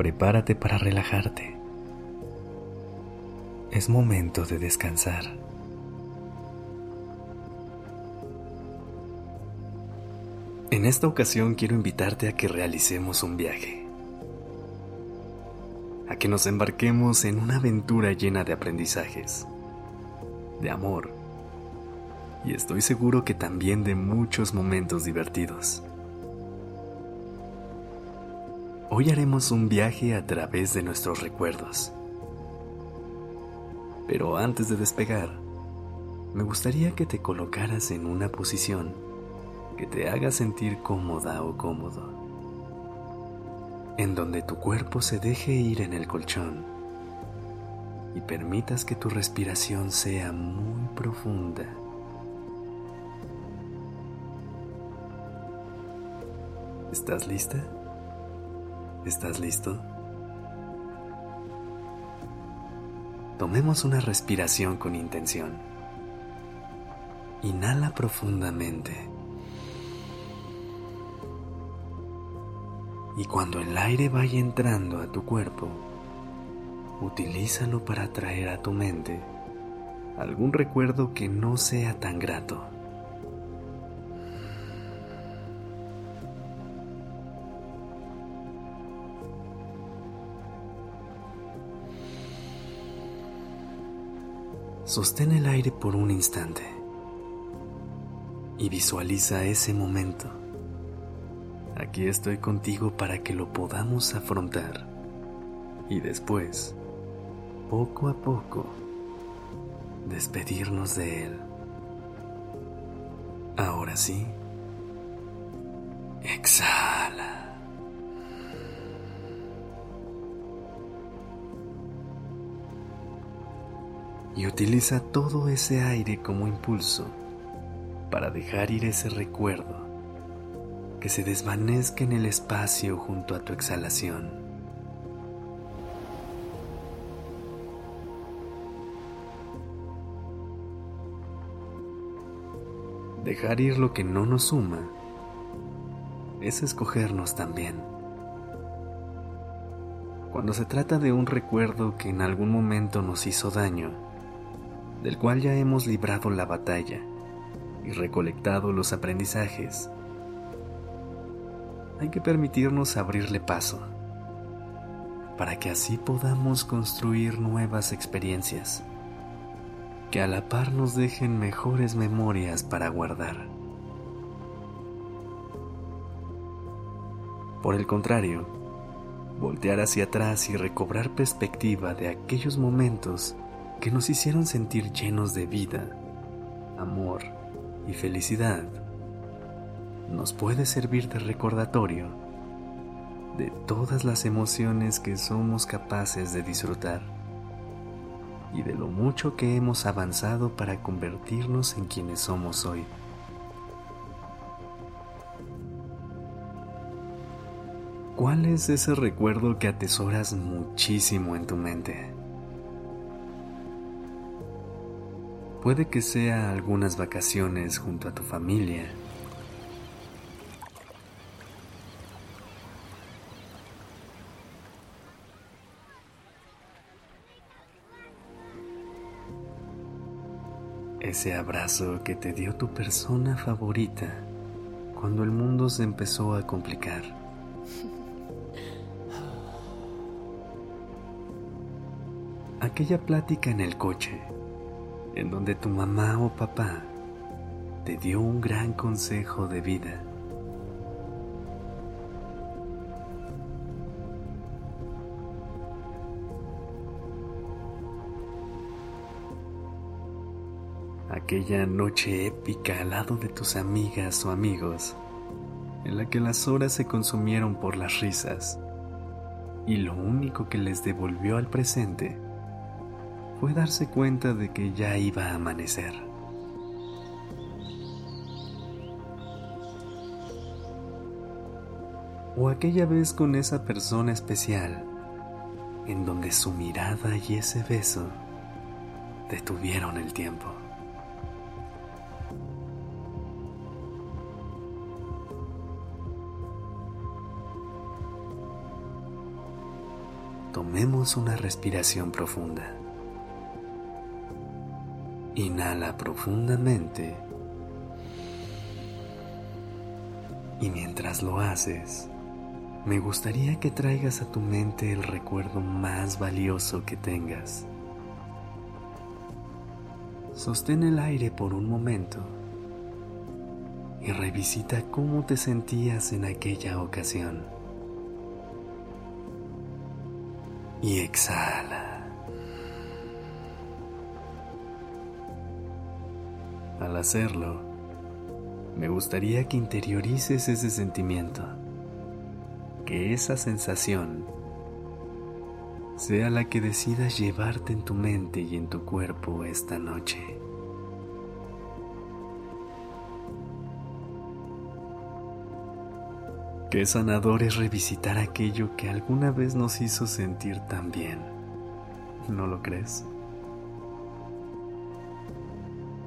Prepárate para relajarte. Es momento de descansar. En esta ocasión quiero invitarte a que realicemos un viaje. A que nos embarquemos en una aventura llena de aprendizajes, de amor y estoy seguro que también de muchos momentos divertidos. Hoy haremos un viaje a través de nuestros recuerdos. Pero antes de despegar, me gustaría que te colocaras en una posición que te haga sentir cómoda o cómodo, en donde tu cuerpo se deje ir en el colchón y permitas que tu respiración sea muy profunda ¿Estás lista? ¿Estás listo? Tomemos una respiración con intención. Inhala profundamente. Y cuando el aire vaya entrando a tu cuerpo, utilízalo para traer a tu mente algún recuerdo que no sea tan grato. Sostén el aire por un instante y visualiza ese momento. Aquí estoy contigo para que lo podamos afrontar y después, poco a poco, despedirnos de él. Ahora sí, exhala. Y utiliza todo ese aire como impulso para dejar ir ese recuerdo que se desvanezca en el espacio junto a tu exhalación. Dejar ir lo que no nos suma es escogernos también. Cuando se trata de un recuerdo que en algún momento nos hizo daño, del cual ya hemos librado la batalla y recolectado los aprendizajes. Hay que permitirnos abrirle paso para que así podamos construir nuevas experiencias que a la par nos dejen mejores memorias para guardar. Por el contrario, voltear hacia atrás y recobrar perspectiva de aquellos momentos que nos hicieron sentir llenos de vida, amor y felicidad, nos puede servir de recordatorio de todas las emociones que somos capaces de disfrutar y de lo mucho que hemos avanzado para convertirnos en quienes somos hoy. ¿Cuál es ese recuerdo que atesoras muchísimo en tu mente? Puede que sea algunas vacaciones junto a tu familia. Ese abrazo que te dio tu persona favorita cuando el mundo se empezó a complicar. Aquella plática en el coche en donde tu mamá o papá te dio un gran consejo de vida. Aquella noche épica al lado de tus amigas o amigos, en la que las horas se consumieron por las risas, y lo único que les devolvió al presente fue darse cuenta de que ya iba a amanecer. O aquella vez con esa persona especial en donde su mirada y ese beso detuvieron el tiempo. Tomemos una respiración profunda. Inhala profundamente y mientras lo haces, me gustaría que traigas a tu mente el recuerdo más valioso que tengas. Sostén el aire por un momento y revisita cómo te sentías en aquella ocasión. Y exhala. Al hacerlo, me gustaría que interiorices ese sentimiento que esa sensación sea la que decidas llevarte en tu mente y en tu cuerpo esta noche. Qué sanador es revisitar aquello que alguna vez nos hizo sentir tan bien. ¿No lo crees?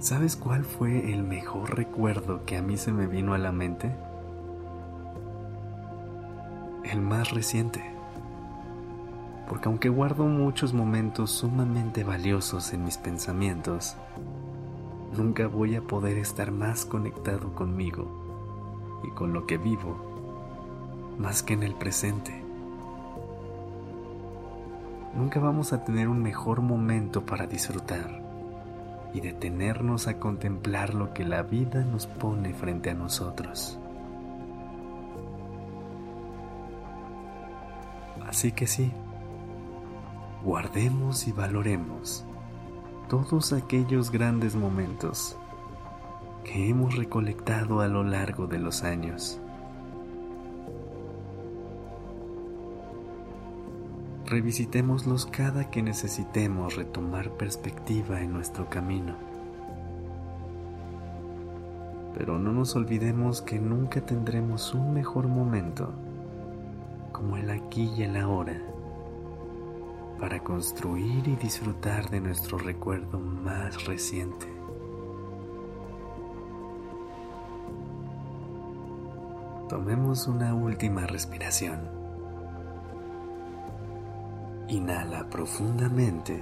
¿Sabes cuál fue el mejor recuerdo que a mí se me vino a la mente? el más reciente. Porque aunque guardo muchos momentos sumamente valiosos en mis pensamientos, nunca voy a poder estar más conectado conmigo y con lo que vivo más que en el presente. Nunca vamos a tener un mejor momento para disfrutar y detenernos a contemplar lo que la vida nos pone frente a nosotros. Así que sí, guardemos y valoremos todos aquellos grandes momentos que hemos recolectado a lo largo de los años. Revisitémoslos cada que necesitemos retomar perspectiva en nuestro camino. Pero no nos olvidemos que nunca tendremos un mejor momento como el aquí y el ahora, para construir y disfrutar de nuestro recuerdo más reciente. Tomemos una última respiración. Inhala profundamente.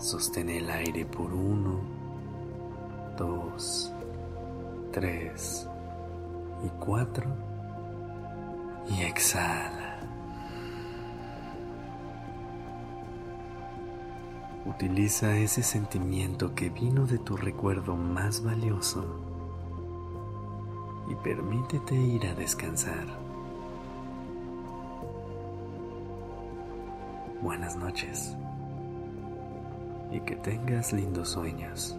Sostén el aire por uno, dos, tres y cuatro y exhala. Utiliza ese sentimiento que vino de tu recuerdo más valioso y permítete ir a descansar. Buenas noches y que tengas lindos sueños.